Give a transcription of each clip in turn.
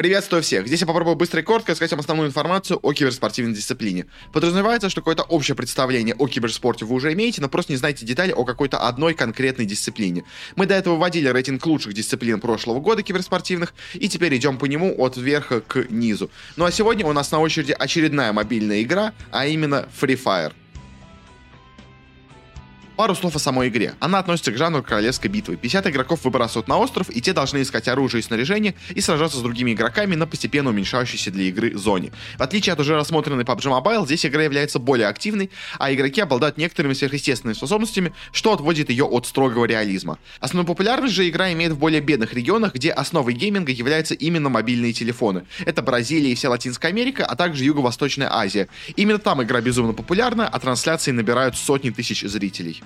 Приветствую всех! Здесь я попробую быстро и коротко сказать вам основную информацию о киберспортивной дисциплине. Подразумевается, что какое-то общее представление о киберспорте вы уже имеете, но просто не знаете детали о какой-то одной конкретной дисциплине. Мы до этого вводили рейтинг лучших дисциплин прошлого года киберспортивных, и теперь идем по нему от верха к низу. Ну а сегодня у нас на очереди очередная мобильная игра, а именно Free Fire. Пару слов о самой игре. Она относится к жанру королевской битвы. 50 игроков выбрасывают на остров, и те должны искать оружие и снаряжение и сражаться с другими игроками на постепенно уменьшающейся для игры зоне. В отличие от уже рассмотренной PUBG Mobile, здесь игра является более активной, а игроки обладают некоторыми сверхъестественными способностями, что отводит ее от строгого реализма. Основную популярность же игра имеет в более бедных регионах, где основой гейминга являются именно мобильные телефоны. Это Бразилия и вся Латинская Америка, а также Юго-Восточная Азия. Именно там игра безумно популярна, а трансляции набирают сотни тысяч зрителей.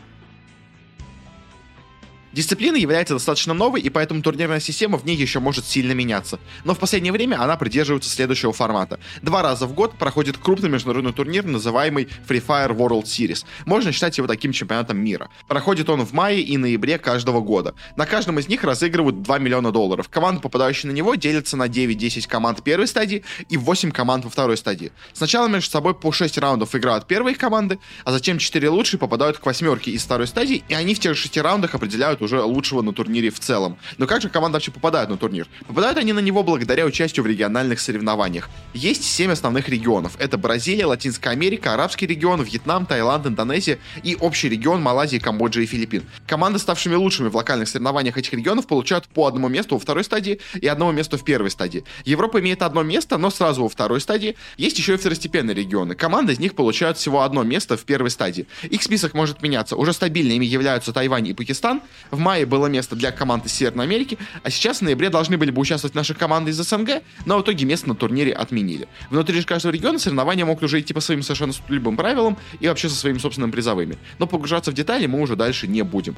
Дисциплина является достаточно новой, и поэтому турнирная система в ней еще может сильно меняться. Но в последнее время она придерживается следующего формата. Два раза в год проходит крупный международный турнир, называемый Free Fire World Series. Можно считать его таким чемпионатом мира. Проходит он в мае и ноябре каждого года. На каждом из них разыгрывают 2 миллиона долларов. Команды, попадающие на него, делятся на 9-10 команд первой стадии и 8 команд во второй стадии. Сначала между собой по 6 раундов играют первые команды, а затем 4 лучшие попадают к восьмерке из второй стадии, и они в тех же 6 раундах определяют уже лучшего на турнире в целом. Но как же команда вообще попадает на турнир? Попадают они на него благодаря участию в региональных соревнованиях. Есть 7 основных регионов. Это Бразилия, Латинская Америка, Арабский регион, Вьетнам, Таиланд, Индонезия и общий регион Малайзии, Камбоджи и Филиппин. Команды, ставшими лучшими в локальных соревнованиях этих регионов, получают по одному месту во второй стадии и одному месту в первой стадии. Европа имеет одно место, но сразу во второй стадии. Есть еще и второстепенные регионы. Команды из них получают всего одно место в первой стадии. Их список может меняться. Уже стабильными являются Тайвань и Пакистан. В мае было место для команд из Северной Америки, а сейчас в ноябре должны были бы участвовать наши команды из СНГ, но в итоге место на турнире отменили. Внутри же каждого региона соревнования могут уже идти по своим совершенно любым правилам и вообще со своими собственными призовыми. Но погружаться в детали мы уже дальше не будем.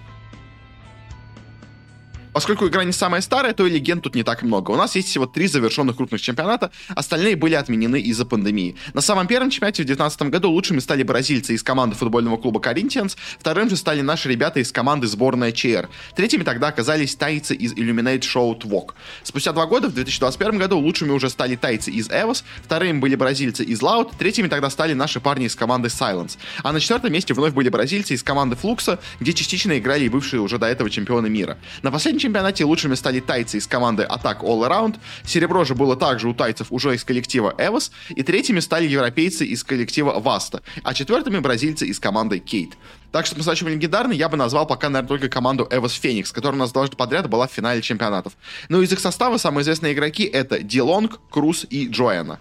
Поскольку игра не самая старая, то и легенд тут не так много. У нас есть всего три завершенных крупных чемпионата, остальные были отменены из-за пандемии. На самом первом чемпионате в 2019 году лучшими стали бразильцы из команды футбольного клуба Corinthians, вторым же стали наши ребята из команды сборная ЧР. Третьими тогда оказались тайцы из Illuminate Show Twok. Спустя два года, в 2021 году, лучшими уже стали тайцы из EVOS, вторыми были бразильцы из Loud, третьими тогда стали наши парни из команды Silence. А на четвертом месте вновь были бразильцы из команды Флукса, где частично играли и бывшие уже до этого чемпионы мира. На последнем чемпионате лучшими стали тайцы из команды Attack All Around, серебро же было также у тайцев уже из коллектива Evos, и третьими стали европейцы из коллектива Vasta, а четвертыми бразильцы из команды Кейт. Так что по-настоящему легендарный я бы назвал пока, наверное, только команду Evos Phoenix, которая у нас дважды подряд была в финале чемпионатов. Но из их состава самые известные игроки это Дилонг, Круз и Джоэна.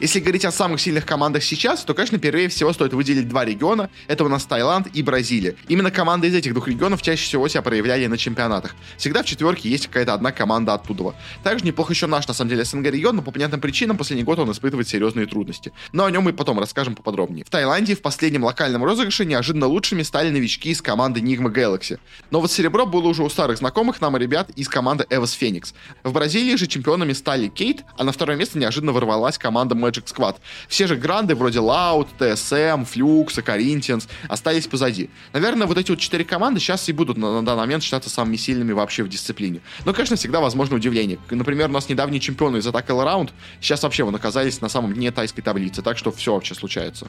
Если говорить о самых сильных командах сейчас, то, конечно, первее всего стоит выделить два региона. Это у нас Таиланд и Бразилия. Именно команды из этих двух регионов чаще всего себя проявляли на чемпионатах. Всегда в четверке есть какая-то одна команда оттуда. Также неплохо еще наш, на самом деле, СНГ регион, но по понятным причинам последний год он испытывает серьезные трудности. Но о нем мы потом расскажем поподробнее. В Таиланде в последнем локальном розыгрыше неожиданно лучшими стали новички из команды Nigma Galaxy. Но вот серебро было уже у старых знакомых нам ребят из команды Evos Phoenix. В Бразилии же чемпионами стали Кейт, а на второе место неожиданно ворвалась команда Magic Squad. Все же гранды вроде Loud, TSM, Flux, Corinthians остались позади. Наверное, вот эти вот четыре команды сейчас и будут на, на данный момент считаться самыми сильными вообще в дисциплине. Но, конечно, всегда возможно удивление. Например, у нас недавние чемпионы из Attack All Around сейчас вообще вон оказались на самом дне тайской таблицы, так что все вообще случается.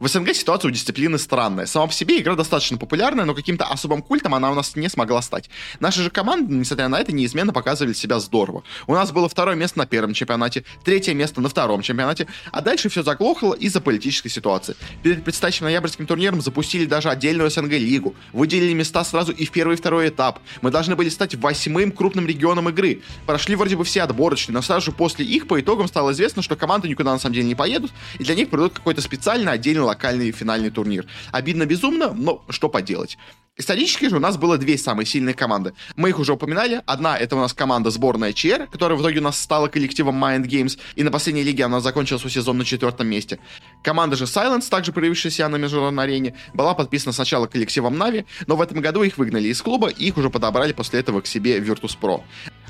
В СНГ ситуация у дисциплины странная. Сама по себе игра достаточно популярная, но каким-то особым культом она у нас не смогла стать. Наши же команды, несмотря на это, неизменно показывали себя здорово. У нас было второе место на первом чемпионате, третье место на втором чемпионате, а дальше все заглохло из-за политической ситуации. Перед предстоящим ноябрьским турниром запустили даже отдельную СНГ-лигу, выделили места сразу и в первый и второй этап. Мы должны были стать восьмым крупным регионом игры. Прошли вроде бы все отборочные, но сразу же после их по итогам стало известно, что команды никуда на самом деле не поедут, и для них придут какой-то специальный отдельный локальный финальный турнир. Обидно безумно, но что поделать. Исторически же у нас было две самые сильные команды. Мы их уже упоминали. Одна это у нас команда сборная ЧР, которая в итоге у нас стала коллективом Mind Games, и на последней лиге она закончила свой сезон на четвертом месте. Команда же Silence, также проявившаяся на международной арене, была подписана сначала коллективом Нави, но в этом году их выгнали из клуба, и их уже подобрали после этого к себе Virtus.pro.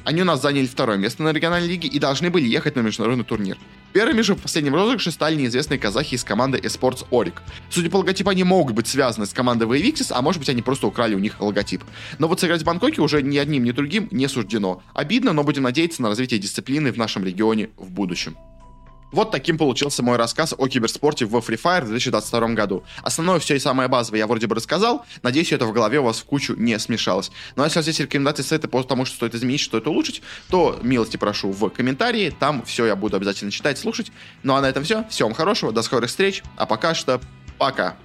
Они у нас заняли второе место на региональной лиге и должны были ехать на международный турнир. Первыми же в последнем розыгрыше стали неизвестные казахи из команды eSports Орик. Судя по логотипу, они могут быть связаны с командой VVXS, а может быть они просто украли у них логотип. Но вот сыграть в Бангкоке уже ни одним, ни другим не суждено. Обидно, но будем надеяться на развитие дисциплины в нашем регионе в будущем. Вот таким получился мой рассказ о киберспорте в Free Fire в 2022 году. Основное все и самое базовое я вроде бы рассказал. Надеюсь, это в голове у вас в кучу не смешалось. Ну а если у вас есть рекомендации сайта по тому, что стоит изменить, что это улучшить, то милости прошу в комментарии. Там все я буду обязательно читать, слушать. Ну а на этом все. Всем хорошего, до скорых встреч. А пока что пока.